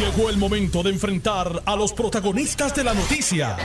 Llegó el momento de enfrentar a los protagonistas de la noticia.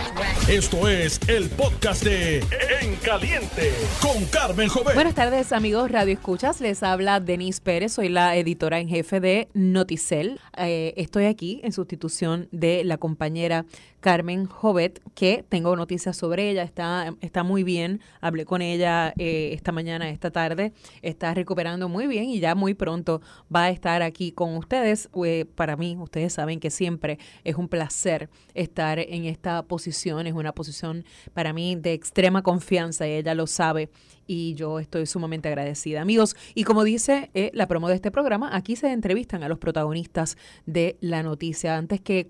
Esto es el podcast de En Caliente con Carmen Jovet. Buenas tardes, amigos Radio Escuchas. Les habla Denise Pérez, soy la editora en jefe de Noticel. Eh, estoy aquí en sustitución de la compañera Carmen Jovet, que tengo noticias sobre ella, está, está muy bien, hablé con ella eh, esta mañana, esta tarde, está recuperando muy bien y ya muy pronto va a estar aquí con ustedes. Eh, para mí, ustedes saben que siempre es un placer estar en esta posición, es una posición para mí de extrema confianza y ella lo sabe y yo estoy sumamente agradecida. Amigos, y como dice eh, la promo de este programa, aquí se entrevistan a los protagonistas de la noticia. Antes que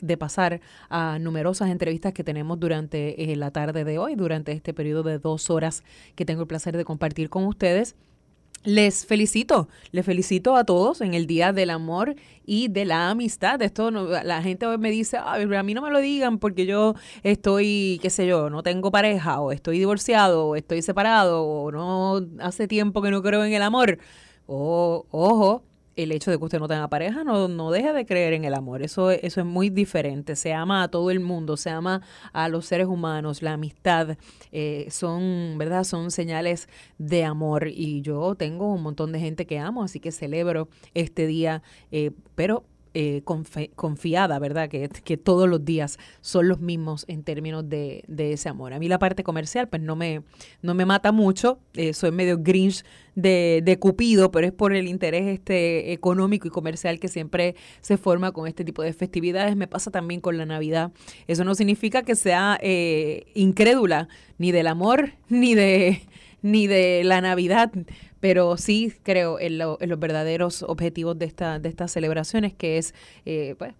de pasar a numerosas entrevistas que tenemos durante eh, la tarde de hoy, durante este periodo de dos horas que tengo el placer de compartir con ustedes, les felicito, les felicito a todos en el Día del Amor y de la Amistad. Esto la gente me dice, a mí no me lo digan porque yo estoy, qué sé yo, no tengo pareja o estoy divorciado o estoy separado o no hace tiempo que no creo en el amor. O, ojo, el hecho de que usted no tenga pareja no, no deja de creer en el amor. Eso, eso es muy diferente. Se ama a todo el mundo, se ama a los seres humanos, la amistad eh, son, ¿verdad? Son señales de amor. Y yo tengo un montón de gente que amo, así que celebro este día, eh, pero eh, confiada, ¿verdad? Que, que, todos los días son los mismos en términos de, de, ese amor. A mí la parte comercial, pues no me, no me mata mucho, eh, soy medio grinch de, de, Cupido, pero es por el interés este económico y comercial que siempre se forma con este tipo de festividades. Me pasa también con la Navidad. Eso no significa que sea eh, incrédula ni del amor, ni de ni de la Navidad, pero sí creo en, los verdaderos objetivos de, esta, de estas celebraciones, que es, eh, pues,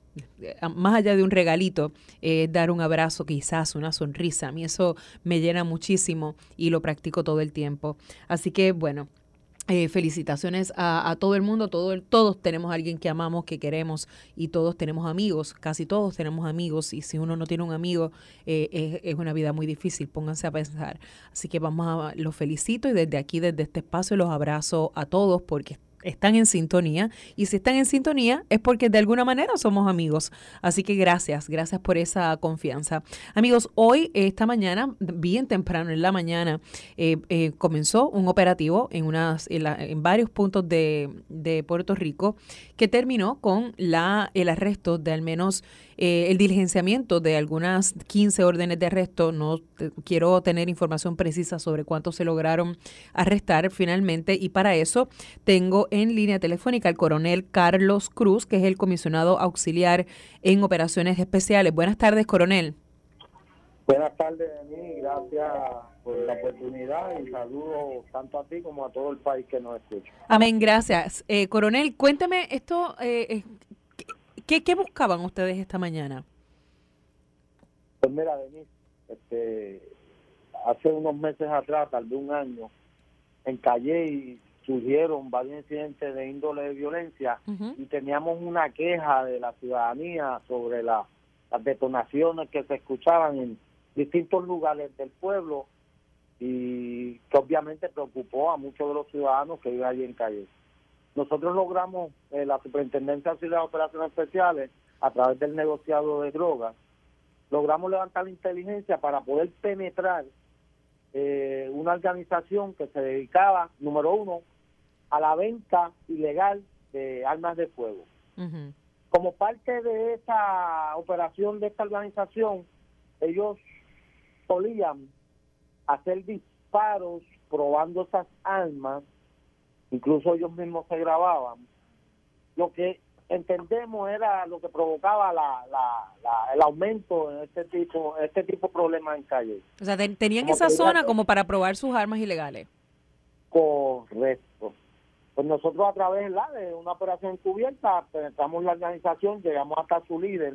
más allá de un regalito, eh, dar un abrazo, quizás una sonrisa. A mí eso me llena muchísimo y lo practico todo el tiempo. Así que, bueno, eh, felicitaciones a, todo el mundo, todo todos tenemos a alguien que amamos, que queremos y todos tenemos amigos, casi todos tenemos amigos y si uno no tiene un amigo eh, es, es, una vida muy difícil, pónganse a pensar. Así que vamos a, los felicito y desde aquí, desde este espacio los abrazo a todos porque están en sintonía y si están en sintonía es porque de alguna manera somos amigos. Así que gracias, gracias por esa confianza. Amigos, hoy, esta mañana, bien temprano en la mañana, eh, eh, comenzó un operativo en, unas, en, varios puntos de, de, Puerto Rico que terminó con la, el arresto de al menos eh, el diligenciamiento de algunas 15 órdenes de arresto. No quiero tener información precisa sobre cuántos se lograron arrestar finalmente y para eso tengo en línea telefónica al coronel Carlos Cruz, que es el comisionado auxiliar en operaciones especiales. Buenas tardes, coronel. Buenas tardes, Denis. Gracias por la oportunidad y saludo tanto a ti como a todo el país que nos escucha. Amén, gracias. Eh, coronel, cuénteme esto, eh, ¿qué, ¿qué buscaban ustedes esta mañana? Pues mira, Denis, este, hace unos meses atrás, tal vez un año, en Calle y surgieron varios incidentes de índole de violencia y teníamos una queja de la ciudadanía sobre las detonaciones que se escuchaban en distintos lugares del pueblo y que obviamente preocupó a muchos de los ciudadanos que viven allí en calle. Nosotros logramos, eh, la Superintendencia de Operaciones Especiales, a través del negociado de drogas, logramos levantar la inteligencia para poder penetrar eh, una organización que se dedicaba, número uno, a la venta ilegal de armas de fuego. Como parte de esa operación de esta organización, ellos solían hacer disparos probando esas armas, incluso ellos mismos se grababan. Lo que entendemos era lo que provocaba la, la, el aumento en este tipo este tipo de problemas en calle. O sea, tenían esa zona como para probar sus armas ilegales. Correcto. Pues nosotros a través de una operación cubierta penetramos la organización, llegamos hasta su líder.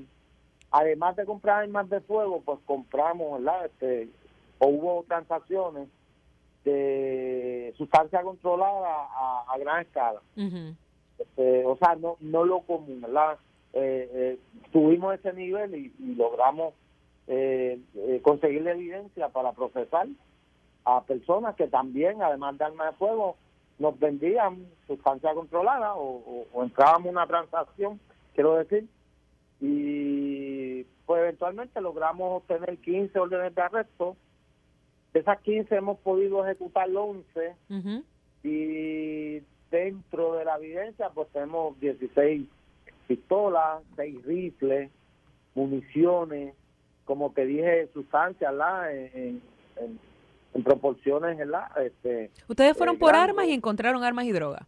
Además de comprar armas de fuego, pues compramos, ¿verdad? Este, o hubo transacciones de sustancia controlada a, gran escala. este, o sea, no, no lo común, ¿verdad? Eh, eh, tuvimos ese nivel y, logramos eh, eh, conseguir la evidencia para procesar a personas que también, además de armas de fuego, nos vendían sustancia controlada o, o, entrábamos una transacción, quiero decir, y pues eventualmente logramos obtener 15 órdenes de arresto. De esas 15 hemos podido ejecutar 11 Ujú. y dentro de la evidencia pues tenemos 16 pistolas, 6 rifles, municiones, como te dije, sustancias ¿la? En, en, en- proporciones. Este, Ustedes fueron Eh, por armas y encontraron armas y drogas.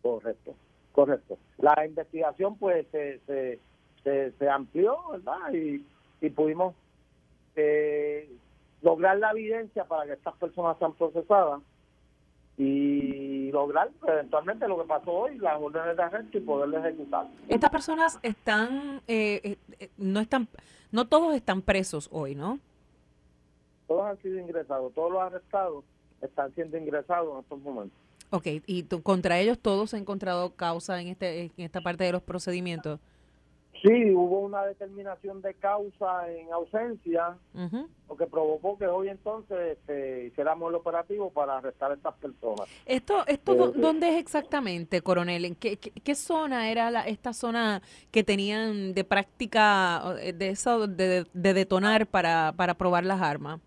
correcto, correcto. La investigación pues se, se, se, se amplió, ¿verdad? Y, y pudimos eh, lograr la evidencia para que estas personas sean procesadas y lograr pues, eventualmente lo que pasó hoy, las órdenes de arresto y poderlo ejecutar. Estas personas están, eh, eh, eh, no están, no todos están presos hoy, ¿no? Todos han sido ingresados, todos los arrestados están siendo ingresados en estos momentos. Ok, y tú- contra ellos todos se ha encontrado causa en, este, en esta parte de los procedimientos. Sí, hubo una determinación de causa en ausencia, lo que provocó que hoy entonces este, hiciéramos el operativo para arrestar a estas personas. Esto, esto Eh, ¿dónde es exactamente, coronel? ¿En qué, qué, qué zona era la, esta zona que tenían de práctica eh, de eso de, de detonar para, para probar las armas?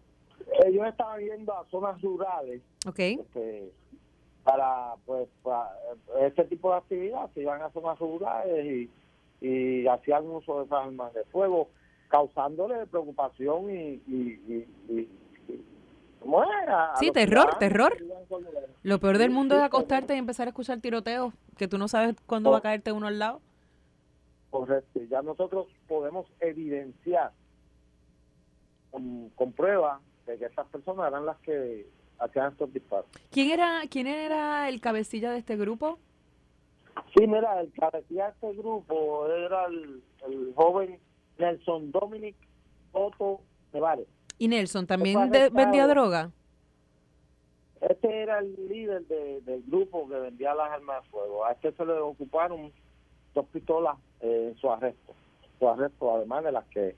Ellos estaban yendo a zonas rurales Ok, este, para pues para este tipo de actividad, se iban a zonas rurales y, y hacían uso de esas armas de fuego, causándole preocupación y... y, y- y- y- ¿cómo era? A Sí, terror, terror. lo peor del mundo es acostarte y empezar a escuchar tiroteos, que tú no sabes cuándo va a caerte uno al lado. Correcto. Ya nosotros podemos evidenciar con, con pruebas de que estas personas eran las que hacían estos disparos. ¿Quién era, quién era el cabecilla de este grupo? Sí, mira, el cabecilla de este grupo era el, el joven Nelson Dominic Otto Nevares. Y Nelson también de- vendía droga. Este era el líder de- del grupo que vendía las armas de fuego. A este se le ocuparon dos pistolas eh, en su arresto. Su arresto, además de las que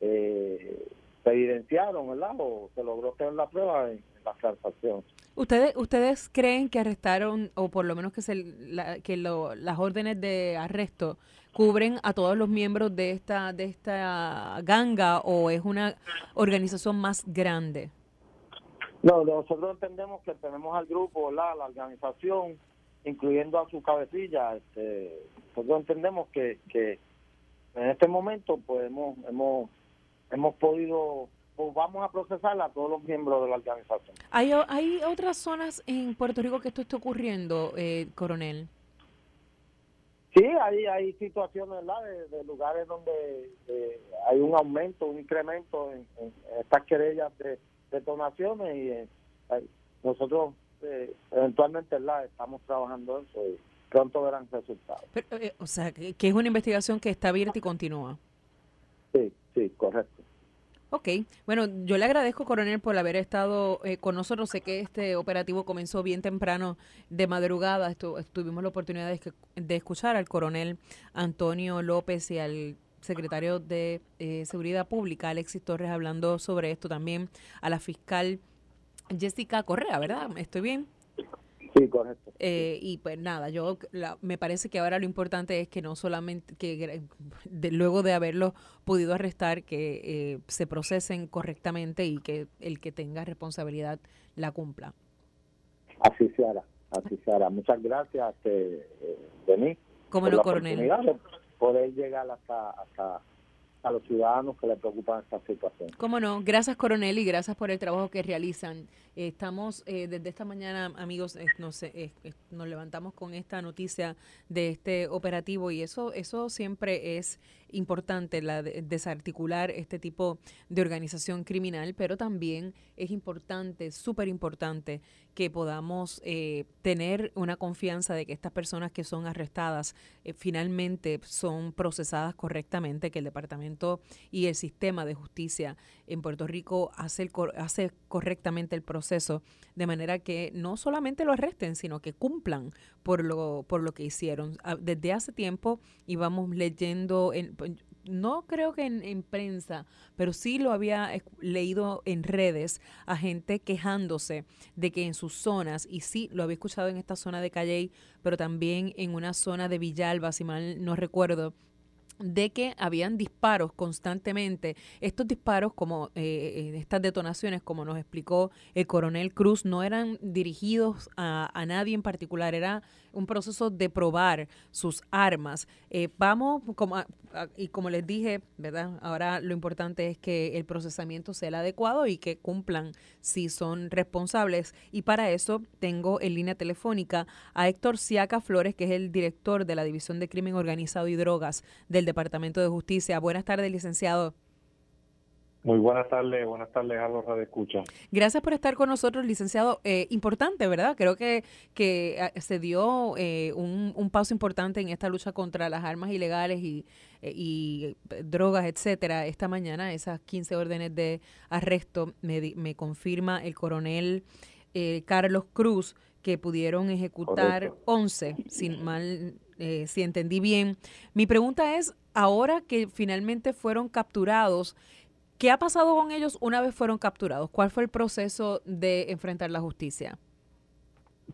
eh, se evidenciaron, ¿verdad? O se logró tener la prueba en, en las transacciones. ¿Ustedes, ¿Ustedes creen que arrestaron, o por lo menos que, se, la- que lo- las órdenes de arresto cubren a todos los miembros de esta, de esta ganga o es una organización más grande? No, nosotros entendemos que tenemos al grupo, ¿verdad? La organización, incluyendo a su cabecilla. Este, nosotros entendemos que, que en este momento, pues hemos, hemos, hemos podido, pues vamos a procesar a todos los miembros de la organización. ¿Hay, hay otras zonas en Puerto Rico que esto esté ocurriendo, eh, coronel? Sí, hay, hay situaciones, ¿verdad? De, de lugares donde eh, hay un aumento, un incremento en, en estas querellas de detonaciones y eh, nosotros eh, eventualmente, ¿verdad? Estamos trabajando en eso y pronto verán resultados. Pero, eh, o sea, que, que es una investigación que está abierta y continúa. Sí, sí, correcto. Ok, bueno, yo le agradezco, coronel, por haber estado eh, con nosotros. Sé que este operativo comenzó bien temprano de madrugada. Estu- tuvimos la oportunidad de, de escuchar al coronel Antonio López y al secretario de eh, Seguridad Pública, Alexis Torres, hablando sobre esto también, a la fiscal Jessica Correa, ¿verdad? ¿Estoy bien? Sí, correcto. Eh, y pues nada, yo la- me parece que ahora lo importante es que no solamente que de- luego de haberlo podido arrestar, que eh, se procesen correctamente y que el que tenga responsabilidad la cumpla. Así se hará, así se hará. Muchas gracias, este, eh, Denis, ¿Cómo por no, coronel? poder llegar hasta, hasta a los ciudadanos que les preocupan esta situación. ¿Cómo no? Gracias, coronel, y gracias por el trabajo que realizan. Estamos eh, desde esta mañana, amigos, eh, nos, eh, nos levantamos con esta noticia de este operativo y eso, eso siempre es importante, la de- desarticular este tipo de organización criminal, pero también es importante, súper importante, que podamos eh, tener una confianza de que estas personas que son arrestadas eh, finalmente son procesadas correctamente, que el departamento y el sistema de justicia en Puerto Rico hace, correctamente el proceso, de manera que no solamente lo arresten, sino que cumplan por lo, por lo que hicieron. Ah, Desde hace tiempo íbamos leyendo, en, no creo que en, en prensa, pero sí lo había leído en redes a gente quejándose de que en sus zonas, y sí lo había escuchado en esta zona de Calley, pero también en una zona de Villalba, si mal no recuerdo, de que habían disparos constantemente. Estos disparos, como eh, estas detonaciones, como nos explicó el coronel Cruz, no eran dirigidos a, a nadie en particular, era un proceso de probar sus armas. Eh, vamos, como, y como les dije, ¿verdad? Ahora lo importante es que el procesamiento sea el adecuado y que cumplan si son responsables. Y para eso tengo en línea telefónica a Héctor Siaca Flores, que es el director de la División de Crimen Organizado y Drogas del Departamento de Justicia. Buenas tardes, licenciado. Muy buenas tardes, buenas tardes a los Escucha. Gracias por estar con nosotros, licenciado. Eh, importante, ¿verdad? Creo que, que ah, se dio eh, un, un, paso importante en esta lucha contra las armas ilegales y, eh, y drogas, etcétera. Esta mañana, esas 15 órdenes de arresto, me, me confirma el coronel Carlos Cruz que pudieron ejecutar 11, sin mal, si entendí bien. Mi pregunta es, ahora que finalmente fueron capturados, ¿Qué ha pasado con ellos una vez fueron capturados? ¿Cuál fue el proceso de enfrentar la justicia?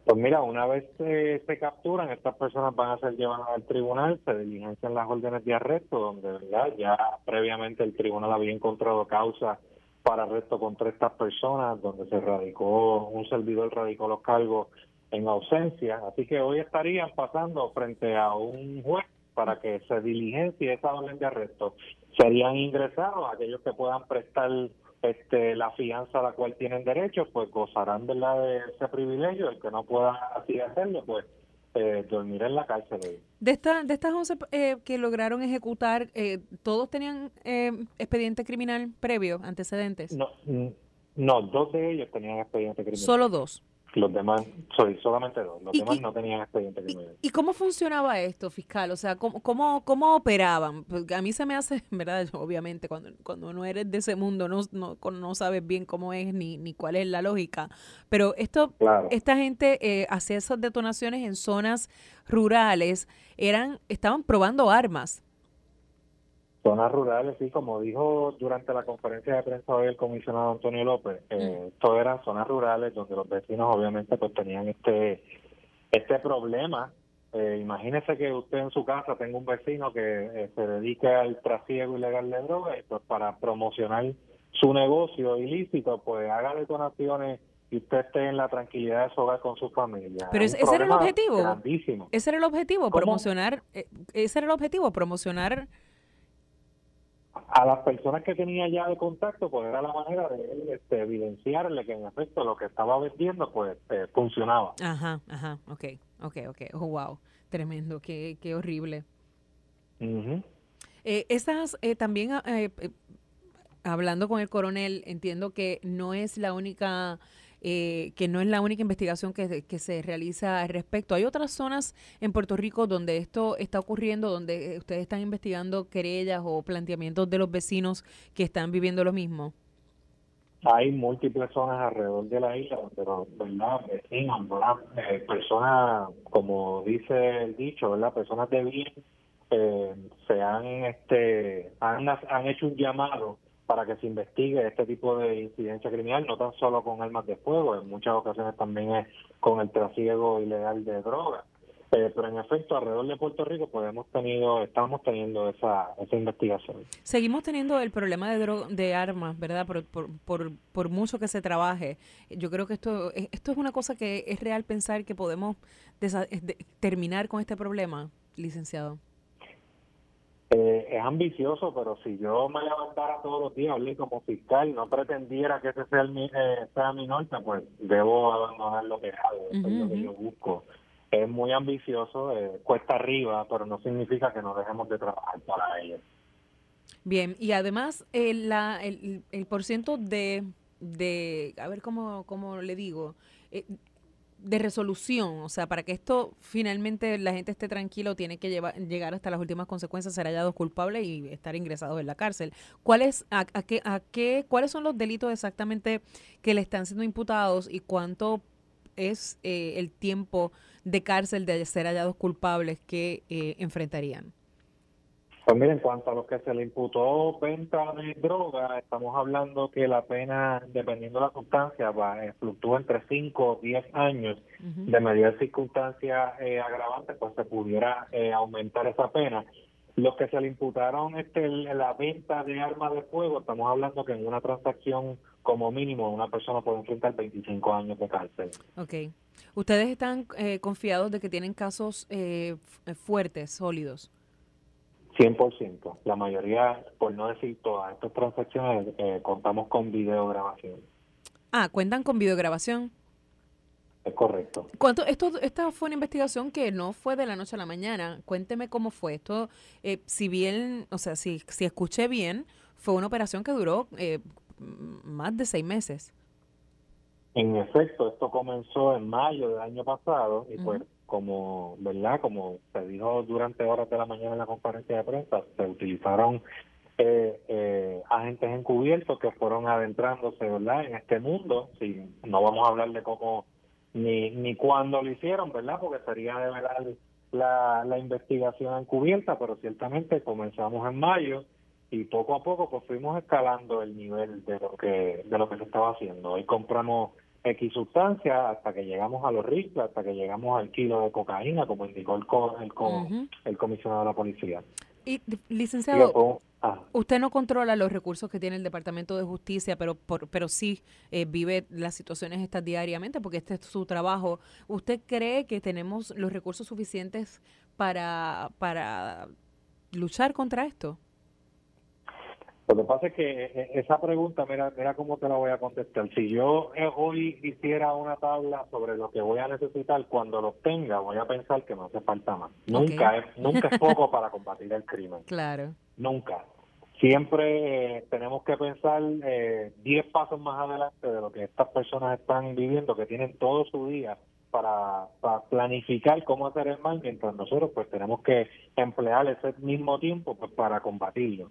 Pues mira, una vez se, capturan, estas personas van a ser llevadas al tribunal, se diligencian las órdenes de arresto, donde verdad ya previamente el tribunal había encontrado causa para arresto contra estas personas, donde se radicó, un servidor radicó los cargos en ausencia. Así que hoy estarían pasando frente a un juez para que se diligencie esa orden de arresto serían ingresados aquellos que puedan prestar este, la fianza a la cual tienen derecho, pues gozarán de ese privilegio, el que no pueda así hacerlo, pues eh, dormir en la cárcel. De, esta, de estas 11 eh, que lograron ejecutar, eh, ¿todos tenían eh, expediente criminal previo, antecedentes? No, no, dos de ellos tenían expediente criminal. Solo dos. Los demás, soy solamente dos. Los demás no tenían expediente criminal. ¿Y, cómo funcionaba esto, fiscal? O sea, ¿cómo, cómo, cómo operaban? Porque a mí se me hace, ¿verdad? Obviamente, cuando, cuando no eres de ese mundo, no, no, no sabes bien cómo es ni, ni cuál es la lógica. Pero esto, esta gente eh, hacía esas detonaciones en zonas rurales, eran, estaban probando armas. Zonas rurales, sí, como dijo durante la conferencia de prensa hoy el comisionado Antonio López, eh, mm. eran zonas rurales donde los vecinos obviamente pues tenían este este problema. Eh, imagínese que usted en su casa tenga un vecino que eh, se dedique al trasiego ilegal de drogas pues para promocionar su negocio ilícito, pues haga detonaciones y usted esté en la tranquilidad de su hogar con su familia. Pero ese era el objetivo. Ese era el objetivo, promocionar, eh, ese era el objetivo, promocionar a las personas que tenía ya de contacto, pues era la manera de este, evidenciarle que en efecto lo que estaba vendiendo, pues eh, funcionaba. Ajá, ajá, ok, ok, ok. Oh, wow, tremendo, qué, qué horrible. eh, esas eh, también, eh, hablando con el coronel, entiendo que no es la única eh, que no es la única investigación que, que, se realiza al respecto. Hay otras zonas en Puerto Rico donde esto está ocurriendo, donde eh, ustedes están investigando querellas o planteamientos de los vecinos que están viviendo lo mismo. Hay múltiples zonas alrededor de la isla donde los vecinos, eh, personas, como dice el dicho, ¿verdad? personas de bien, se han, este, han, han hecho un llamado para que se investigue este tipo de incidencia criminal, no tan solo con armas de fuego, en muchas ocasiones también es con el trasiego ilegal de drogas. Eh, pero en efecto, alrededor de Puerto Rico pues hemos tenido, estamos teniendo esa, esa investigación. Seguimos teniendo el problema de de armas, ¿verdad? Por, por, por, mucho que se trabaje. Yo creo que esto, esto es una cosa que es real pensar que podemos terminar con este problema, licenciado. Eh, es ambicioso, pero si yo me levantara todos los días hablé como fiscal no pretendiera que ese sea, el, eh, sea mi norte, pues debo abandonar lo que hago, es lo que yo busco. Es muy ambicioso, eh, cuesta arriba, pero no significa que no dejemos de trabajar para ello. Bien, y además la, el, el ciento de, de, a ver cómo, cómo le digo, eh, de resolución, o sea, para que esto finalmente la gente esté tranquilo, tiene que llevar, llegar hasta las últimas consecuencias, ser hallados culpables y estar ingresados en la cárcel. ¿Cuáles, a, qué, a qué, ¿Cuáles son los delitos exactamente que le están siendo imputados y cuánto es eh, el tiempo de cárcel de ser hallados culpables que eh, enfrentarían? Pues mira, en cuanto a lo que se le imputó venta de droga, estamos hablando que la pena, dependiendo de la sustancia, va, eh, fluctúa entre 5 o 10 años. De medida de circunstancias eh, agravantes, pues se pudiera eh, aumentar esa pena. Los que se le imputaron este, la venta de armas de fuego, estamos hablando que en una transacción como mínimo una persona puede enfrentar 25 años de cárcel. Ok. ¿Ustedes están eh, confiados de que tienen casos eh, fuertes, sólidos? 100%. La mayoría, por no decir todas estas transacciones, eh, contamos con videograbación. Ah, cuentan con videograbación. Es correcto. ¿Cuánto, esto, esta fue una investigación que no fue de la noche a la mañana. Cuénteme cómo fue esto. Eh, si bien, o sea, si, si escuché bien, fue una operación que duró eh, más de seis meses. En efecto, esto comenzó en mayo del año pasado y pues como, ¿verdad? Como se dijo durante horas de la mañana en la conferencia de prensa, se utilizaron eh, eh, agentes encubiertos que fueron adentrándose, ¿verdad? En este mundo, si no vamos a hablar de cómo ni, ni cuándo lo hicieron, ¿verdad? Porque sería de verdad la, la investigación encubierta, pero ciertamente comenzamos en mayo y poco a poco pues fuimos escalando el nivel de lo que de lo que se estaba haciendo. Hoy compramos X sustancias hasta que llegamos a los rifles, hasta que llegamos al kilo de cocaína, como indicó el, el, el comisionado de la policía. Y, licenciado, ah. usted no controla los recursos que tiene el Departamento de Justicia, pero por, pero sí eh, vive las situaciones estas diariamente, porque este es su trabajo. ¿Usted cree que tenemos los recursos suficientes para, para luchar contra esto? Lo que pasa es que eh, esa pregunta, mira, mira cómo te la voy a contestar. Si yo eh, hoy hiciera una tabla sobre lo que voy a necesitar, cuando lo tenga, voy a pensar que no hace falta más. Nunca, es, nunca es poco para combatir el crimen. Claro. Nunca. Siempre eh, tenemos que pensar 10 pasos más adelante de lo que estas personas están viviendo, que tienen todo su día para, para, planificar cómo hacer el mal, mientras nosotros pues tenemos que emplear ese mismo tiempo pues para combatirlo.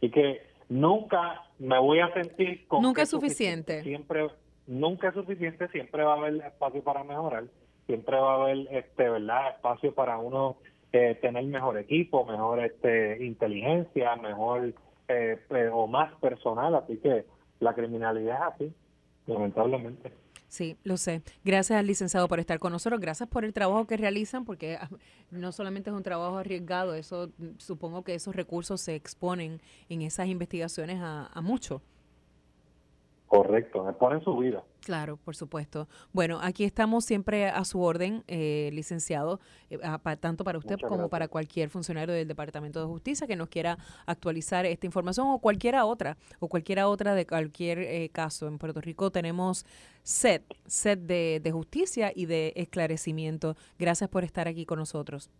Así que nunca me voy a sentir con nunca es suficiente. Siempre nunca es suficiente, siempre va a haber espacio para mejorar, siempre va a haber este, ¿verdad? espacio para uno eh, tener mejor equipo, mejor este inteligencia, mejor eh, o más personal, así que la criminalidad es así, lamentablemente. Sí, lo sé. Gracias al licenciado por estar con nosotros. Gracias por el trabajo que realizan, porque ah, no solamente es un trabajo arriesgado, eso mm, supongo que esos recursos se exponen en esas investigaciones a, a mucho. Correcto, exponen su vida. Claro, por supuesto. Bueno, aquí estamos siempre a su orden, eh, licenciado, eh, tanto para usted como para cualquier funcionario del Departamento de Justicia que nos quiera actualizar esta información o cualquiera otra, o cualquiera otra de cualquier eh, caso. En Puerto Rico tenemos set, set de, de justicia y de esclarecimiento. Gracias por estar aquí con nosotros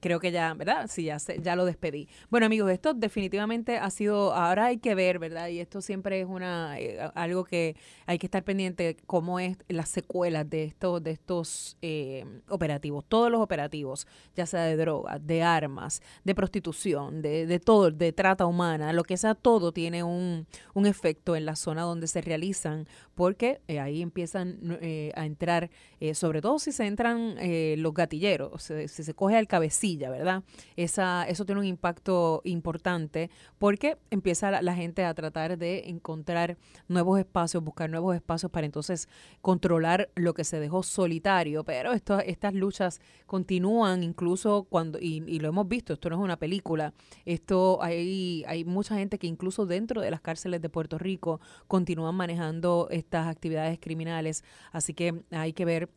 creo que ya, ¿verdad? Sí, ya, ya lo despedí. Bueno, amigos, esto definitivamente ha sido, ahora hay que ver, ¿verdad? Y esto siempre es una eh, algo que hay que estar pendiente, cómo es las secuelas de estos, de estos eh, operativos, todos los operativos, ya sea de drogas, de armas, de prostitución, de, de todo, de trata humana, lo que sea, todo tiene un, un efecto en la zona donde se realizan, porque eh, ahí empiezan a entrar, sobre todo si se entran los gatilleros, si se coge al cabecillo, ¿verdad? Esa, eso tiene un impacto importante porque empieza la, gente a tratar de encontrar nuevos espacios, buscar nuevos espacios para entonces controlar lo que se dejó solitario. Pero esto, estas luchas continúan incluso cuando, y, y, lo hemos visto, esto no es una película, esto hay, hay mucha gente que incluso dentro de las cárceles de Puerto Rico continúan manejando estas actividades criminales. Así que hay que ver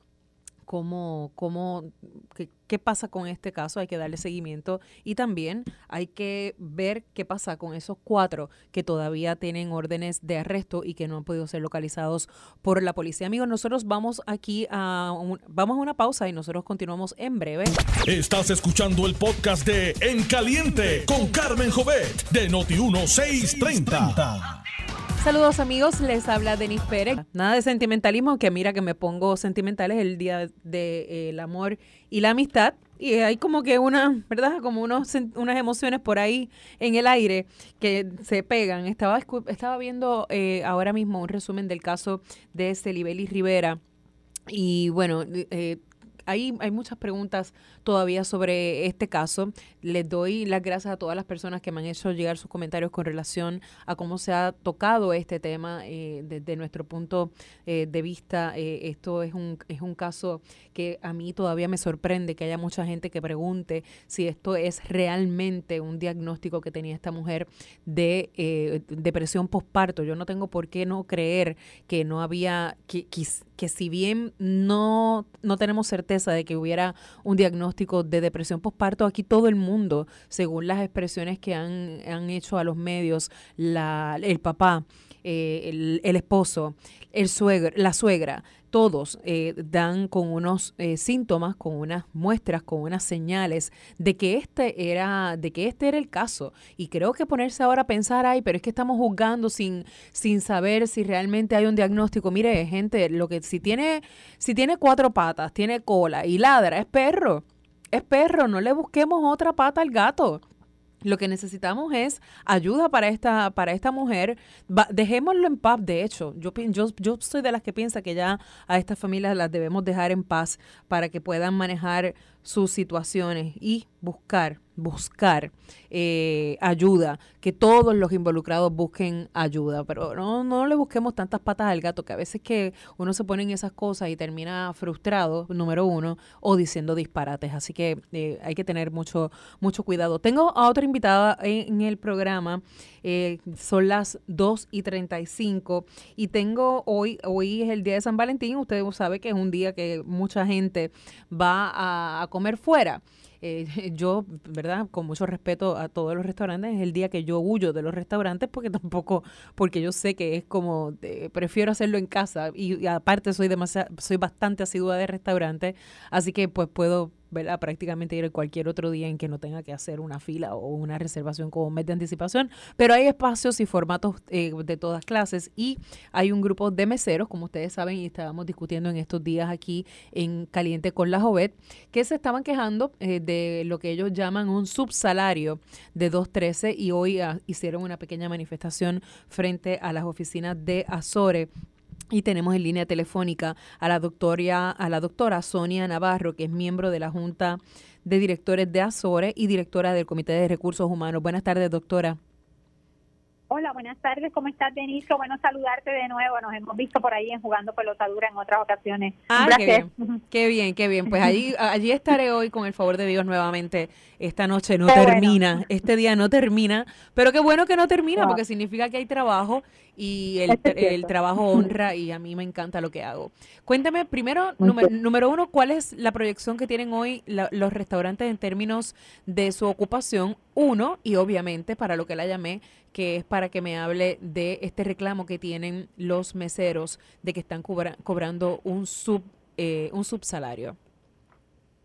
cómo, cómo qué, pasa con este caso, hay que darle seguimiento y también hay que ver qué pasa con esos cuatro que todavía tienen órdenes de arresto y que no han podido ser localizados por la policía. Amigos, nosotros vamos aquí a vamos una pausa y nosotros continuamos en breve. Estás escuchando el podcast de En Caliente con Carmen Jovet de Noti 1630. Saludos amigos, les habla Denis Pérez. Nada de sentimentalismo, que mira que me pongo sentimental, es el día del de, eh, amor y la amistad. Y hay como que una, ¿verdad? Como unos, unas emociones por ahí en el aire que se pegan. Estaba, estaba viendo eh, ahora mismo un resumen del caso de Celibeli Rivera. Y bueno, eh, hay, hay muchas preguntas todavía sobre este caso. Les doy las gracias a todas las personas que me han hecho llegar sus comentarios con relación a cómo se ha tocado este tema eh, desde nuestro punto eh, de vista. Eh, esto es un, es un caso que a mí todavía me sorprende que haya mucha gente que pregunte si esto es realmente un diagnóstico que tenía esta mujer de depresión postparto. Yo no tengo por qué no creer que no había, que, que si bien no, no tenemos certeza de que hubiera un diagnóstico de depresión postparto, aquí todo el mundo, según las expresiones que han, han hecho a los medios, el papá, eh, el, el, esposo, el suegro, la suegra, todos eh, dan con unos eh, síntomas, con unas muestras, con unas señales de que este era, de que este era el caso. Y creo que ponerse ahora a pensar, ay, pero es que estamos juzgando sin, sin saber si realmente hay un diagnóstico. Mire, gente, lo que si tiene, si tiene cuatro patas, tiene cola y ladra, es perro. Es perro, no le busquemos otra pata al gato. Lo que necesitamos es ayuda para esta, para esta mujer. dejémoslo en paz, de hecho. Yo, yo, yo soy de las que piensa que ya a estas familias las debemos dejar en paz para que puedan manejar sus situaciones y buscar, buscar eh, ayuda, que todos los involucrados busquen ayuda, pero no, no le busquemos tantas patas al gato, que a veces que uno se pone en esas cosas y termina frustrado, número uno, o diciendo disparates, así que eh, hay que tener mucho, mucho cuidado. Tengo a otra invitada en, el programa, eh, son las 2 y 35 y tengo hoy, hoy es el día de San Valentín, usted sabe que es un día que mucha gente va a, a comer fuera. Eh, yo, ¿verdad? Con mucho respeto a todos los restaurantes, es el día que yo huyo de los restaurantes porque tampoco, porque yo sé que es como, prefiero hacerlo en casa y, aparte soy demasiado, soy bastante asidua de restaurantes, así que pues puedo ¿verdad? Prácticamente ir cualquier otro día en que no tenga que hacer una fila o una reservación con mes de anticipación, pero hay espacios y formatos eh, de todas clases y hay un grupo de meseros, como ustedes saben, y estábamos discutiendo en estos días aquí en Caliente con la Jovet, que se estaban quejando eh, de lo que ellos llaman un subsalario de 2.13 y hoy ah, hicieron una pequeña manifestación frente a las oficinas de Azore y tenemos en línea telefónica a la doctora, a la doctora Sonia Navarro, que es miembro de la Junta de Directores de Azores y directora del Comité de Recursos Humanos. Buenas tardes, doctora. Hola, buenas tardes. ¿Cómo estás, Denise? Bueno saludarte de nuevo. Nos hemos visto por ahí en Jugando Pelotadura en otras ocasiones. Ah, qué bien. qué bien, qué bien. Pues allí, allí estaré hoy con el favor de Dios nuevamente. Esta noche no termina, este día no termina, pero qué bueno que no termina porque significa que hay trabajo y el, el, trabajo honra y a mí me encanta lo que hago. Cuéntame primero, número, uno, ¿cuál es la proyección que tienen hoy los restaurantes en términos de su ocupación? Uno, y obviamente para lo que la llamé, que es para que me hable de este reclamo que tienen los meseros de que están cobrando un sub eh, un subsalario.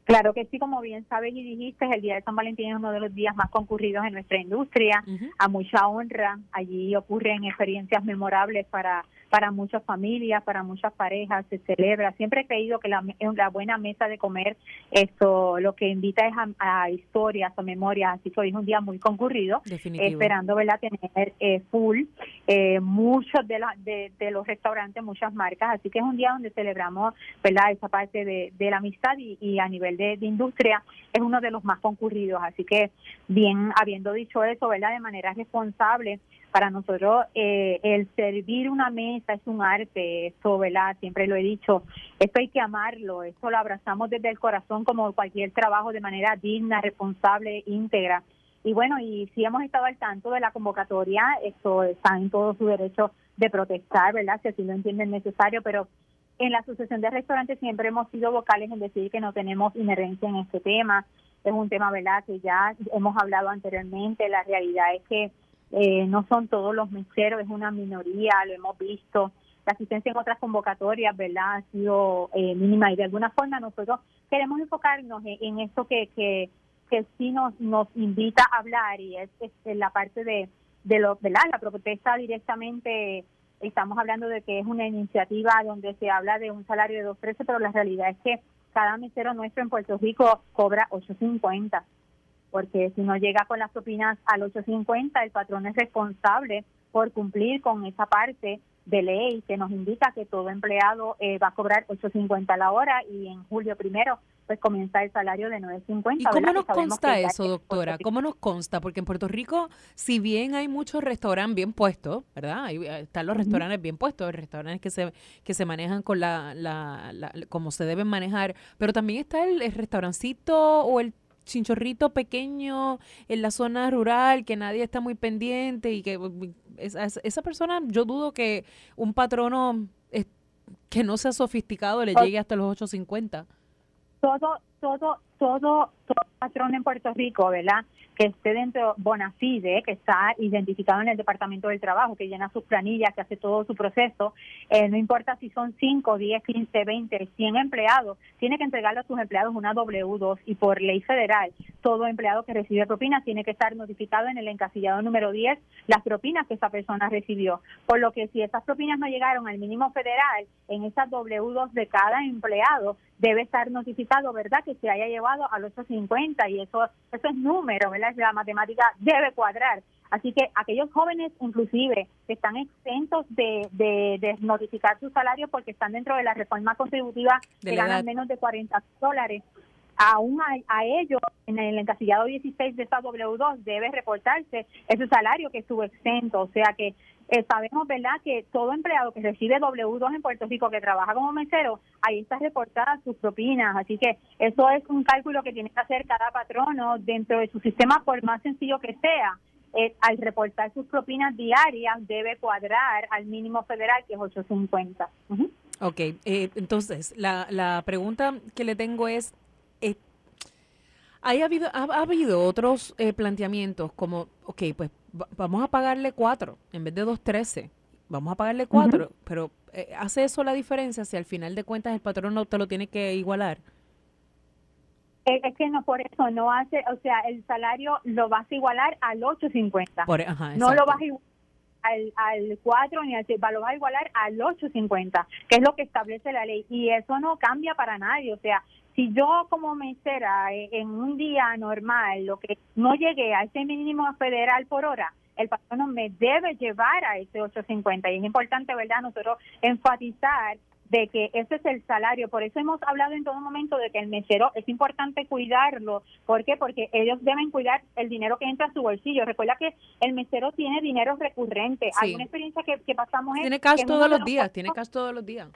Claro que sí, como bien sabes y dijiste, el Día de San Valentín es uno de los días más concurridos en nuestra industria, a mucha honra, allí ocurren experiencias memorables para para muchas familias, para muchas parejas, se celebra. Siempre he creído que la, la buena mesa de comer, esto lo que invita es a, historias, a memorias, así que hoy es un día muy concurrido, esperando ¿verdad? tener eh, full eh, muchos de, de, los restaurantes, muchas marcas, así que es un día donde celebramos ¿verdad? esa parte de, la amistad y, a nivel de, industria es uno de los más concurridos, así que bien, habiendo dicho eso, ¿verdad? de manera responsable, para nosotros eh, el servir una mesa es un arte, esto, ¿verdad? Siempre lo he dicho, esto hay que amarlo, esto lo abrazamos desde el corazón como cualquier trabajo de manera digna, responsable, íntegra. Y bueno, y si hemos estado al tanto de la convocatoria, esto está en todo su derecho de protestar, ¿verdad? Si así lo entienden necesario, pero en la Asociación de Restaurantes siempre hemos sido vocales en decir que no tenemos inherencia en este tema. Es un tema, ¿verdad?, que ya hemos hablado anteriormente. La realidad es que eh, no son todos los meseros, es una minoría, lo hemos visto. La asistencia en otras convocatorias, ¿verdad?, ha sido eh, mínima y de alguna forma nosotros queremos enfocarnos en, esto que, que, que sí nos, nos invita a hablar y es, la parte de, de lo, ¿verdad?, la protesta directamente estamos hablando de que es una iniciativa donde se habla de un salario de 2.13, pero la realidad es que cada mesero nuestro en Puerto Rico cobra 8.50 porque si no llega con las propinas al 850, el patrón es responsable por cumplir con esa parte de ley que nos indica que todo empleado eh, va a cobrar 8.50 la hora y en julio primero pues comienza el salario de 9.50. ¿Y cómo nos consta eso, doctora? ¿Cómo nos consta? Porque en Puerto Rico, si bien hay muchos restaurantes bien puestos, ¿verdad? Eh, están los restaurantes bien puestos, restaurantes que se que se manejan con la, la, como se deben manejar, pero también está el, el restaurancito o el chinchorrito pequeño en la zona rural que nadie está muy pendiente y que esa, esa persona, yo dudo que un patrono que no sea sofisticado le llegue hasta los 850. Todo, todo, todo, todo patrón en Puerto Rico, ¿verdad? Que esté dentro Bonafide, que está identificado en el Departamento del Trabajo, que llena sus planillas, que hace todo su proceso, eh, no importa si son 5, 10, 15, 20, 100 empleados, tiene que entregarle a sus empleados una W2 y por ley federal, todo empleado que recibe propinas tiene que estar notificado en el encasillado número 10 las propinas que esa persona recibió. Por lo que si esas propinas no llegaron al mínimo federal, en esas W2 de cada empleado debe estar notificado, ¿verdad?, que se haya llevado a los 850 y eso, eso es número, ¿verdad? La matemática debe cuadrar. Así que aquellos jóvenes, inclusive, que están exentos de, de, notificar su salario porque están dentro de la reforma contributiva que ganan menos de 40 dólares, aún a, ellos en el encasillado 16 de esta W2 debe reportarse ese salario que estuvo exento. O sea que eh, sabemos, ¿verdad?, que todo empleado que recibe W2 en Puerto Rico que trabaja como mesero, ahí está reportada sus propinas. Así que eso es un cálculo que tiene que hacer cada patrono dentro de su sistema, por más sencillo que sea. Eh, al reportar sus propinas diarias debe cuadrar al mínimo federal que es 850. Ok, eh, entonces la, la pregunta que le tengo es, eh, ha, habido, ha, habido otros eh, planteamientos como, ok, pues vamos a pagarle cuatro en vez de dos trece, vamos a pagarle cuatro, pero eh, ¿hace eso la diferencia si al final de cuentas el patrón no te lo tiene que igualar? Es que no, por eso no hace, o sea, el salario lo vas a igualar al 8.50. Por, no lo vas a igualar al, al 4 ni al 6, lo vas a igualar al 8.50, que es lo que establece la ley. Y eso no cambia para nadie, o sea, si yo como mesera eh, en un día normal lo que no llegué a ese mínimo federal por hora, el patrono me debe llevar a ese 850 y es importante, ¿verdad? Nosotros enfatizar de que ese es el salario. Por eso hemos hablado en todo momento de que el mesero es importante cuidarlo. ¿Por qué? Porque ellos deben cuidar el dinero que entra a su bolsillo. Recuerda que el mesero tiene dinero recurrente. Hay una experiencia que, pasamos Tiene cash todos los días, tiene cash todos los días.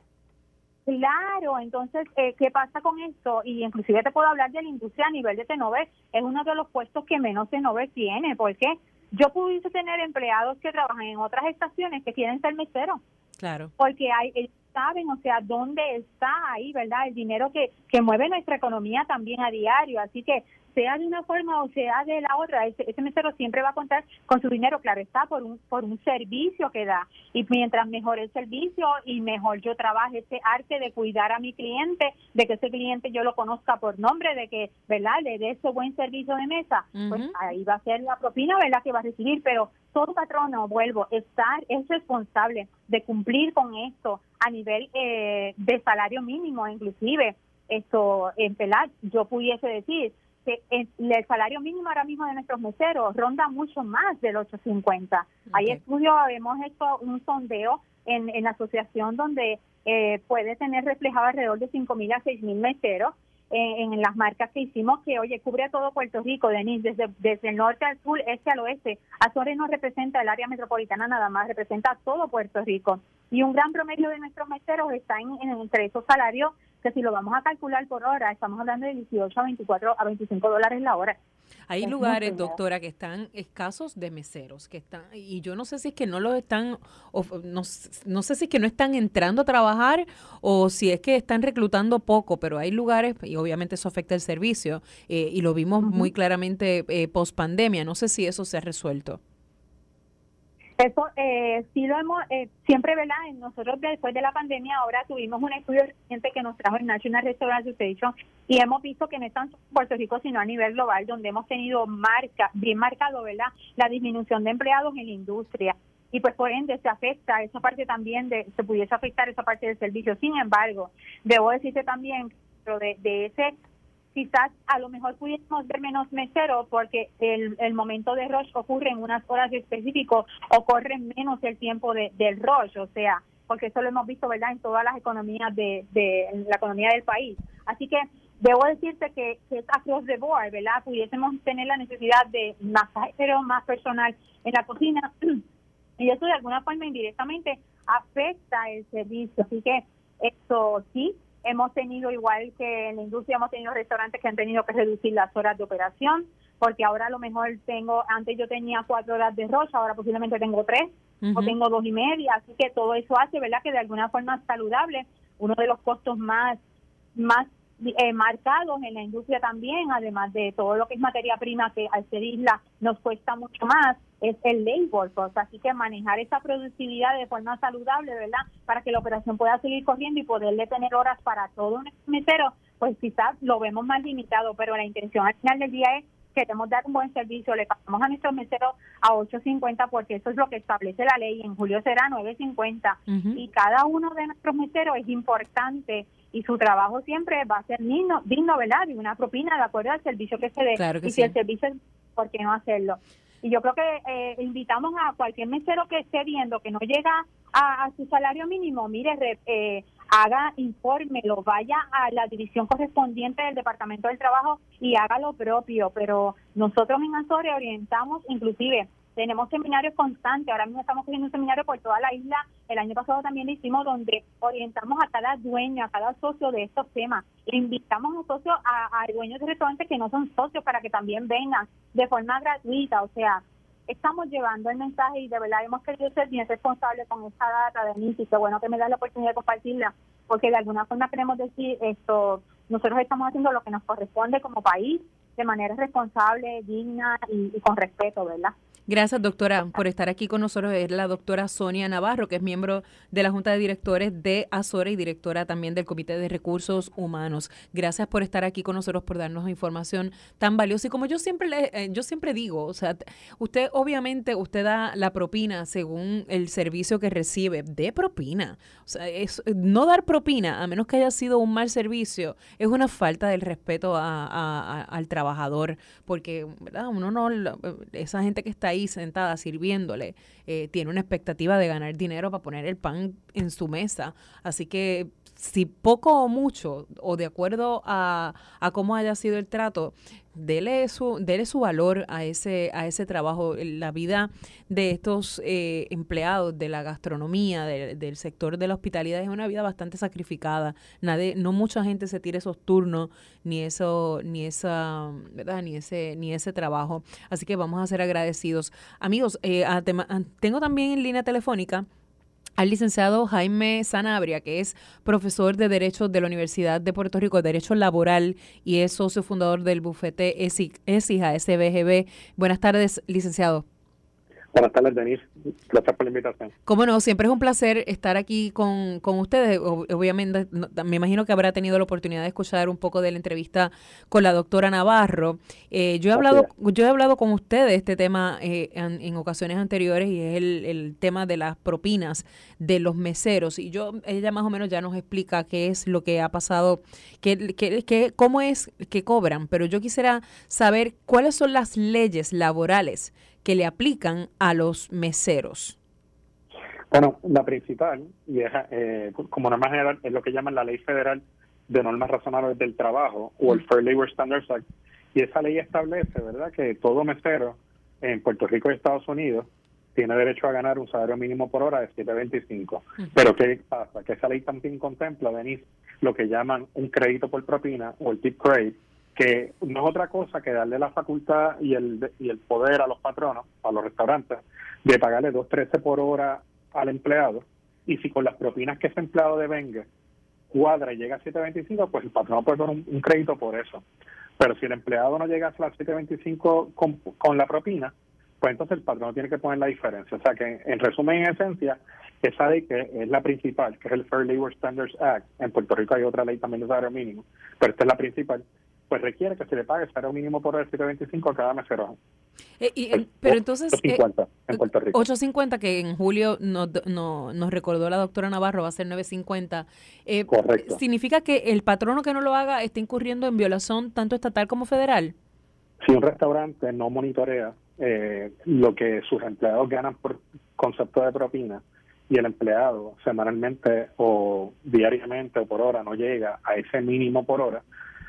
Claro, entonces, eh, ¿qué pasa con esto? Y inclusive te puedo hablar de la industria a nivel de Tenover, es uno de los puestos que menos Tenover tiene, porque yo pudiese tener empleados que trabajan en otras estaciones que quieren ser meseros. Claro. Porque hay, ellos saben, o sea, dónde está ahí, ¿verdad? El dinero que, que mueve nuestra economía también a diario. Así que sea de una forma o sea de la otra, ese, ese mesero siempre va a contar con su dinero, claro está, por un, por un servicio que da. Y mientras mejor el servicio y mejor yo trabaje ese arte de cuidar a mi cliente, de que ese cliente yo lo conozca por nombre, de que, ¿verdad?, le dé ese buen servicio de mesa, pues ahí va a ser la propina, ¿verdad?, que va a recibir, pero todo patrono, vuelvo, estar es responsable de cumplir con esto a nivel eh, de salario mínimo, inclusive esto en pelar, yo pudiese decir, el salario mínimo ahora mismo de nuestros meseros ronda mucho más del 850. Hay estudios, hemos hecho un sondeo en, en la asociación donde eh, puede tener reflejado alrededor de 5.000 a 6.000 meseros eh, en las marcas que hicimos, que oye, cubre a todo Puerto Rico, Denise, desde, desde el norte al sur, este al oeste. Azores no representa el área metropolitana nada más, representa a todo Puerto Rico. Y un gran promedio de nuestros meseros está en, en entre esos salarios que si lo vamos a calcular por hora, estamos hablando de 18 a 24 a 25 dólares la hora. Hay lugares, doctora, que están escasos de meseros, que están y yo no sé si es que no los están, no, no sé si es que no están entrando a trabajar o si es que están reclutando poco, pero hay lugares y obviamente eso afecta el servicio eh, y lo vimos muy claramente eh, post pandemia. No sé si eso se ha resuelto. Eso eh, sí lo hemos, eh, siempre, ¿verdad? Nosotros después de la pandemia ahora tuvimos un estudio reciente que nos trajo el National Restaurant Association y hemos visto que no es tanto en Puerto Rico, sino a nivel global, donde hemos tenido marca, bien marcado, ¿verdad? La disminución de empleados en la industria. Y pues por ende se afecta esa parte también, de se pudiese afectar esa parte del servicio. Sin embargo, debo decirte también, de, de ese quizás a lo mejor pudiéramos ver menos meseros porque el, momento de rush ocurre en unas horas específicas o corre menos el tiempo de, del rush, o sea, porque eso lo hemos visto, ¿verdad?, en todas las economías de, la economía del país. Así que debo decirte que, que es across the board, ¿verdad? Pudiésemos tener la necesidad de más pero más personal en la cocina y eso de alguna forma indirectamente afecta el servicio. Así que esto sí, hemos tenido igual que en la industria, hemos tenido restaurantes que han tenido que reducir las horas de operación, porque ahora a lo mejor tengo, antes yo tenía cuatro horas de rocha, ahora posiblemente tengo tres o tengo dos y media, así que todo eso hace, ¿verdad? Que de alguna forma saludable, uno de los costos más, más eh, marcados en la industria también, además de todo lo que es materia prima que al ser isla nos cuesta mucho más, es el labor cost. Así que manejar esa productividad de forma saludable, ¿verdad? Para que la operación pueda seguir corriendo y poderle tener horas para todo un mesero, pues quizás lo vemos más limitado, pero la intención al final del día es queremos dar un buen servicio, le pagamos a nuestros meseros a 8.50 porque eso es lo que establece la ley, en julio será 9.50 y cada uno de nuestros meseros es importante y su trabajo siempre va a ser digno, digno ¿verdad? Y una propina de acuerdo al servicio que se dé. y si el servicio, ¿por qué no hacerlo? Y yo creo que eh, invitamos a cualquier mesero que esté viendo que no llega a, su salario mínimo, mire, eh, haga informe, lo vaya a la división correspondiente del Departamento del Trabajo y haga lo propio. Pero nosotros en Azores orientamos inclusive tenemos seminarios constantes, ahora mismo estamos haciendo un seminario por toda la isla, el año pasado también lo hicimos donde orientamos a cada dueño, a cada socio de estos temas. Le invitamos a socios, a, dueños de restaurantes que no son socios para que también vengan de forma gratuita, o sea, estamos llevando el mensaje y de verdad hemos querido ser bien responsables con esta data de y qué bueno que me da la oportunidad de compartirla, porque de alguna forma queremos decir esto, nosotros estamos haciendo lo que nos corresponde como país de manera responsable, digna y con respeto, ¿verdad? Gracias, doctora, por estar aquí con nosotros. Es la doctora Sonia Navarro, que es miembro de la Junta de Directores de Azores y directora también del Comité de Recursos Humanos. Gracias por estar aquí con nosotros, por darnos información tan valiosa. Y como yo siempre le, eh, yo siempre digo, o sea, usted obviamente usted da la propina según el servicio que recibe. De propina. O sea, es, no dar propina, a menos que haya sido un mal servicio, es una falta del respeto al trabajador, porque ¿verdad? uno no, esa gente que está ahí sentada sirviéndole, eh, tiene una expectativa de ganar dinero para poner el pan en su mesa. Así que si poco o mucho, o de acuerdo a, a cómo haya sido el trato, dele su, dele su valor a ese, a ese trabajo. La vida de estos eh, empleados de la gastronomía, del sector de la hospitalidad, es una vida bastante sacrificada. Nadie, no mucha gente se tira esos turnos, ni eso, ni esa, ¿verdad? Ni ese, ni ese trabajo. Así que vamos a ser agradecidos. Amigos, eh, tengo también en línea telefónica al licenciado Jaime Sanabria, que es profesor de Derecho de la Universidad de Puerto Rico, Derecho Laboral, y es socio fundador del bufete ESIJA, SBGB. Buenas tardes, licenciado. Buenas tardes, Denise. Gracias por la invitación. Cómo no, siempre es un placer estar aquí con, con ustedes. Obviamente, me imagino que habrá tenido la oportunidad de escuchar un poco de la entrevista con la doctora Navarro. Eh, yo he hablado yo he hablado con ustedes este tema eh, en, ocasiones anteriores y es el, el, tema de las propinas de los meseros. Y yo ella más o menos ya nos explica qué es lo que ha pasado, qué, qué, qué, cómo es que cobran. Pero yo quisiera saber cuáles son las leyes laborales que le aplican a los meseros? Bueno, la principal, y es, eh, como norma general, es lo que llaman la Ley Federal de Normas Razonables del Trabajo o el Fair Labor Standards Act. Y esa ley establece, ¿verdad?, que todo mesero en Puerto Rico y Estados Unidos tiene derecho a ganar un salario mínimo por hora de 7.25. Pero ¿qué pasa? Que esa ley también contempla, Denise, lo que llaman un crédito por propina o el tip credit, que no es otra cosa que darle la facultad y el, y el poder a los patronos, a los restaurantes, de pagarle 2.13 por hora al empleado, y si con las propinas que ese empleado devenga cuadra y llega a 7.25, pues el patrón puede dar un, crédito por eso. Pero si el empleado no llega a las 7.25 con, con la propina, pues entonces el patrón tiene que poner la diferencia. O sea que, en resumen, en esencia, esa ley que es la principal, que es el Fair Labor Standards Act, en Puerto Rico hay otra ley también de salario mínimo, pero esta es la principal, pues requiere que se le pague salario mínimo por hora de 7.25 a cada mesero. Eh, y, eh, pero entonces... 8.50 en Puerto Rico. 8.50 que en julio nos, no, nos recordó la doctora Navarro va a ser 9.50. Eh, Correcto. ¿Significa que el patrono que no lo haga está incurriendo en violación tanto estatal como federal? Si un restaurante no monitorea eh, lo que sus empleados ganan por concepto de propina y el empleado semanalmente o diariamente o por hora no llega a ese mínimo por hora,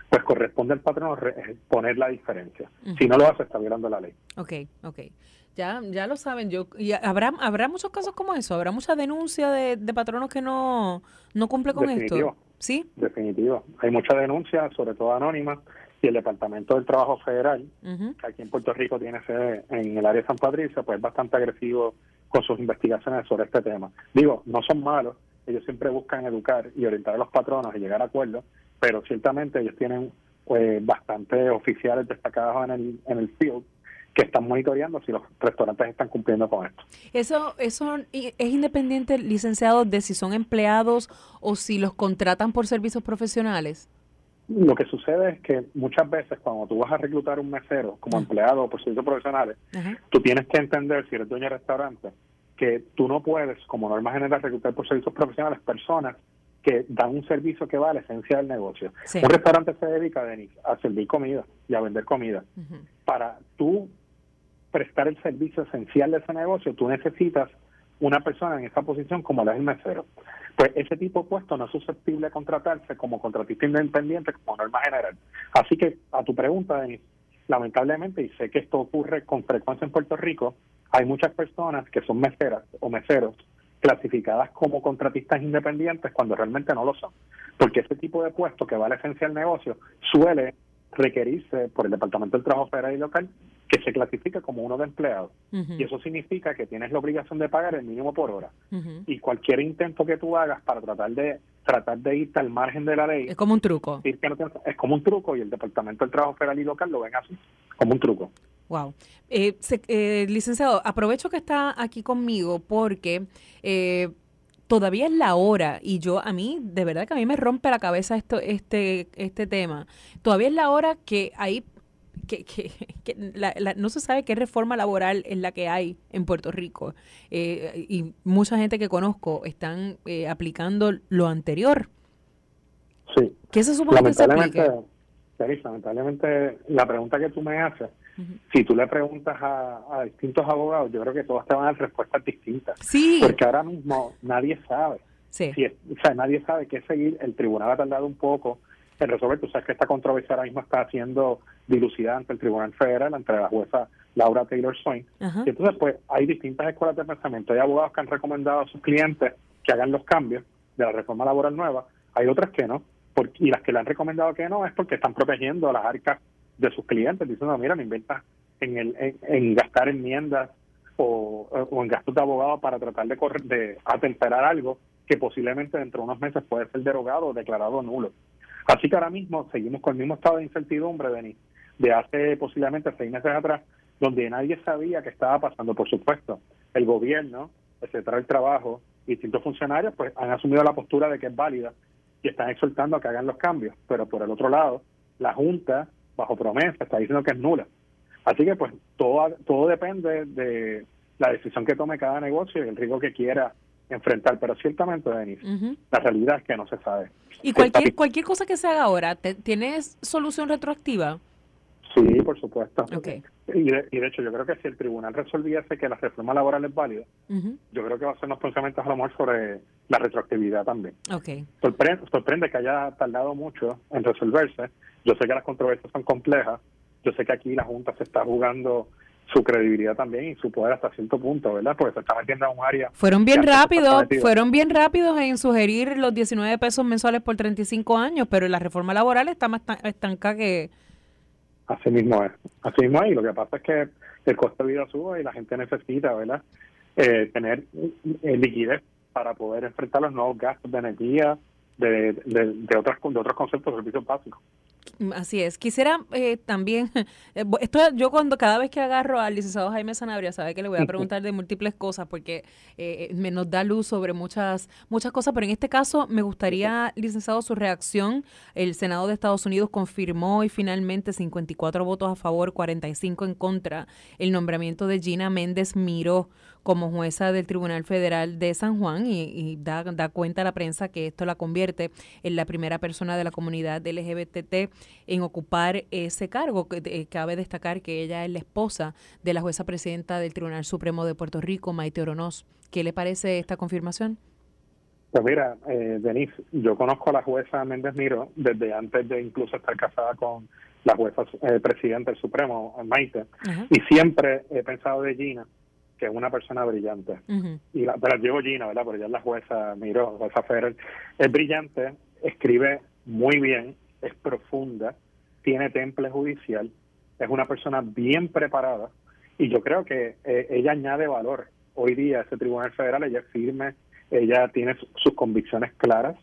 pues corresponde al patrón eh, poner la diferencia. Si no lo hace, está violando la ley. Ok, ok. Ya, ya lo saben. Yo, y habrá, habrá muchos casos como eso. Habrá mucha denuncia de, de patronos que no, no cumple con Definitivo. esto. ¿Sí? Definitivo. Hay mucha denuncia, sobre todo anónimas, y el Departamento del Trabajo Federal, que aquí en Puerto Rico tiene sede en el área de San Patricio, pues es bastante agresivo con sus investigaciones sobre este tema. Digo, no son malos, ellos siempre buscan educar y orientar a los patronos y llegar a acuerdos, pero ciertamente ellos tienen pues, bastantes oficiales destacados en el, en el field que están monitoreando si los restaurantes están cumpliendo con esto. Eso, eso es independiente, licenciado, de si son empleados o si los contratan por servicios profesionales. Lo que sucede es que muchas veces cuando tú vas a reclutar un mesero como empleado o por servicios profesionales, Ajá. tú tienes que entender, si eres dueño de restaurante, que tú no puedes, como norma general, reclutar por servicios profesionales personas que dan un servicio que va a la esencia del negocio. Sí. Un restaurante se dedica, Denis, a servir comida y a vender comida. Para tú prestar el servicio esencial de ese negocio, tú necesitas una persona en esa posición como la es el mesero. Pues ese tipo de puesto no es susceptible a contratarse como contratista independiente como norma general. Así que a tu pregunta, Denis, lamentablemente, y sé que esto ocurre con frecuencia en Puerto Rico, hay muchas personas que son meseras o meseros clasificadas como contratistas independientes cuando realmente no lo son. Porque ese tipo de puesto que va a la esencia del negocio suele requerirse por el Departamento del Trabajo Federal y Local que se clasifique como uno de empleados. Y eso significa que tienes la obligación de pagar el mínimo por hora. Y cualquier intento que tú hagas para tratar de tratar de irte al margen de la ley Es como un truco. es como un truco y el Departamento del Trabajo Federal y Local lo ven así, como un truco. Wow. Eh, se- eh, licenciado, aprovecho que está aquí conmigo porque eh, todavía es la hora y yo a mí, de verdad que a mí me rompe la cabeza esto, este, este tema. Todavía es la hora que hay, que, que, que la- la- no se sabe qué reforma laboral es la que hay en Puerto Rico Eh, y mucha gente que conozco están eh, aplicando lo anterior. Sí. ¿Qué se supone que se aplique? Teresa, lamentablemente, la pregunta que tú me haces, Si tú le preguntas a, a distintos abogados, yo creo que todos te van a dar respuestas distintas. Sí, Porque ahora mismo nadie sabe. sí. Si es- o sea, nadie sabe qué seguir. El tribunal ha tardado un poco en resolver. Tú sabes que esta controversia ahora mismo está siendo dilucidada ante el Tribunal Federal, ante la jueza Laura Taylor Swain. Y entonces, pues, hay distintas escuelas de pensamiento. Hay abogados que han recomendado a sus clientes que hagan los cambios de la reforma laboral nueva. Hay otras que no. Porque, y las que le han recomendado que no es porque están protegiendo las arcas de sus clientes, diciendo, mira, no inventa en, el, en, en gastar enmiendas o, o en gastos de abogado para tratar de, correr, de atemperar algo que posiblemente dentro de unos meses puede ser derogado o declarado nulo. Así que ahora mismo seguimos con el mismo estado de incertidumbre, Denis, de hace posiblemente seis meses atrás, donde nadie sabía qué estaba pasando. Por supuesto, el gobierno, el secretario del Trabajo, distintos funcionarios, pues han asumido la postura de que es válida y están exhortando a que hagan los cambios. Pero por el otro lado, la Junta, bajo promesa, está diciendo que es nula. Así que pues todo, todo depende de la decisión que tome cada negocio y el riesgo que quiera enfrentar. Pero ciertamente, Denis, Ujú. la realidad es que no se sabe. Y cualquier, cualquier cosa que se haga ahora, ¿te- ¿tienes solución retroactiva? Sí, por supuesto. Y de, y de hecho, yo creo que si el tribunal resolviese que la reforma laboral es válida, yo creo que va a ser unos pensamientos a lo mejor sobre la retroactividad también. Ok. Sorprende, sorprende que haya tardado mucho en resolverse. Yo sé que las controversias son complejas. Yo sé que aquí la Junta se está jugando su credibilidad también y su poder hasta cierto punto, ¿verdad? Porque se está metiendo en un área. Fueron bien rápidos, fueron bien rápidos en sugerir los 19 pesos mensuales por 35 años, pero la reforma laboral está más tan- estanca que... Así mismo es. Así mismo es. Y lo que pasa es que el costo de vida sube y la gente necesita, ¿verdad? Eh, tener eh, liquidez para poder enfrentar los nuevos gastos de energía, de, de, de, otras, de otros conceptos de servicios básicos. Así es. Quisiera eh, también, eh, esto yo cuando cada vez que agarro al licenciado Jaime Sanabria, sabe que le voy a preguntar de múltiples cosas porque eh, me nos da luz sobre muchas muchas cosas, pero en este caso me gustaría, licenciado, su reacción. El Senado de Estados Unidos confirmó y finalmente 54 votos a favor, 45 en contra, el nombramiento de Gina Méndez Miró como jueza del Tribunal Federal de San Juan y, da, da, cuenta a la prensa que esto la convierte en la primera persona de la comunidad LGBT en ocupar ese cargo. Cabe destacar que ella es la esposa de la jueza presidenta del Tribunal Supremo de Puerto Rico, Maite Oronoz. ¿Qué le parece esta confirmación? Pues mira, eh, Denise, yo conozco a la jueza Méndez Miro desde antes de incluso estar casada con la jueza eh, presidenta del Supremo, Maite, y siempre he pensado de Gina que es una persona brillante. y la, pero llevo Gina, ¿verdad? Pero ya es la jueza Miro, jueza Ferrer, es brillante, escribe muy bien, es profunda, tiene temple judicial, es una persona bien preparada y yo creo que eh, ella añade valor. Hoy día ese Tribunal Federal, ella es firme, ella tiene sus convicciones claras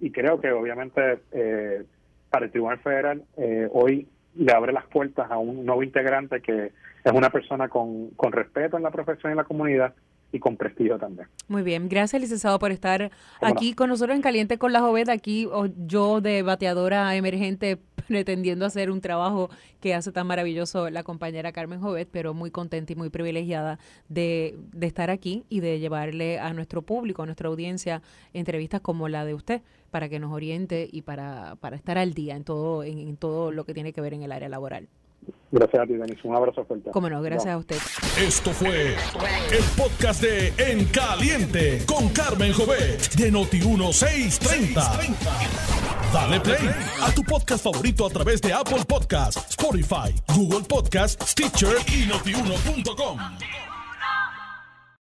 y creo que obviamente eh, para el Tribunal Federal eh, hoy le abre las puertas a un nuevo integrante que es una persona con, con respeto en la profesión y en la comunidad y con prestigio también. Muy bien, gracias licenciado por estar aquí con nosotros en Caliente con la Joven, aquí yo de bateadora emergente pretendiendo hacer un trabajo que hace tan maravilloso la compañera Carmen Jovet, pero muy contenta y muy privilegiada de, de estar aquí y de llevarle a nuestro público, a nuestra audiencia, entrevistas como la de usted para que nos oriente y para, para estar al día en todo, en todo lo que tiene que ver en el área laboral. Gracias a ti, Denis. Un abrazo fuerte. Cómo no, gracias a usted. Esto fue el podcast de En Caliente con Carmen Jovet de Noti1630. Dale play a tu podcast favorito a través de Apple Podcasts, Spotify, Google Podcasts, Stitcher y notiuno.com.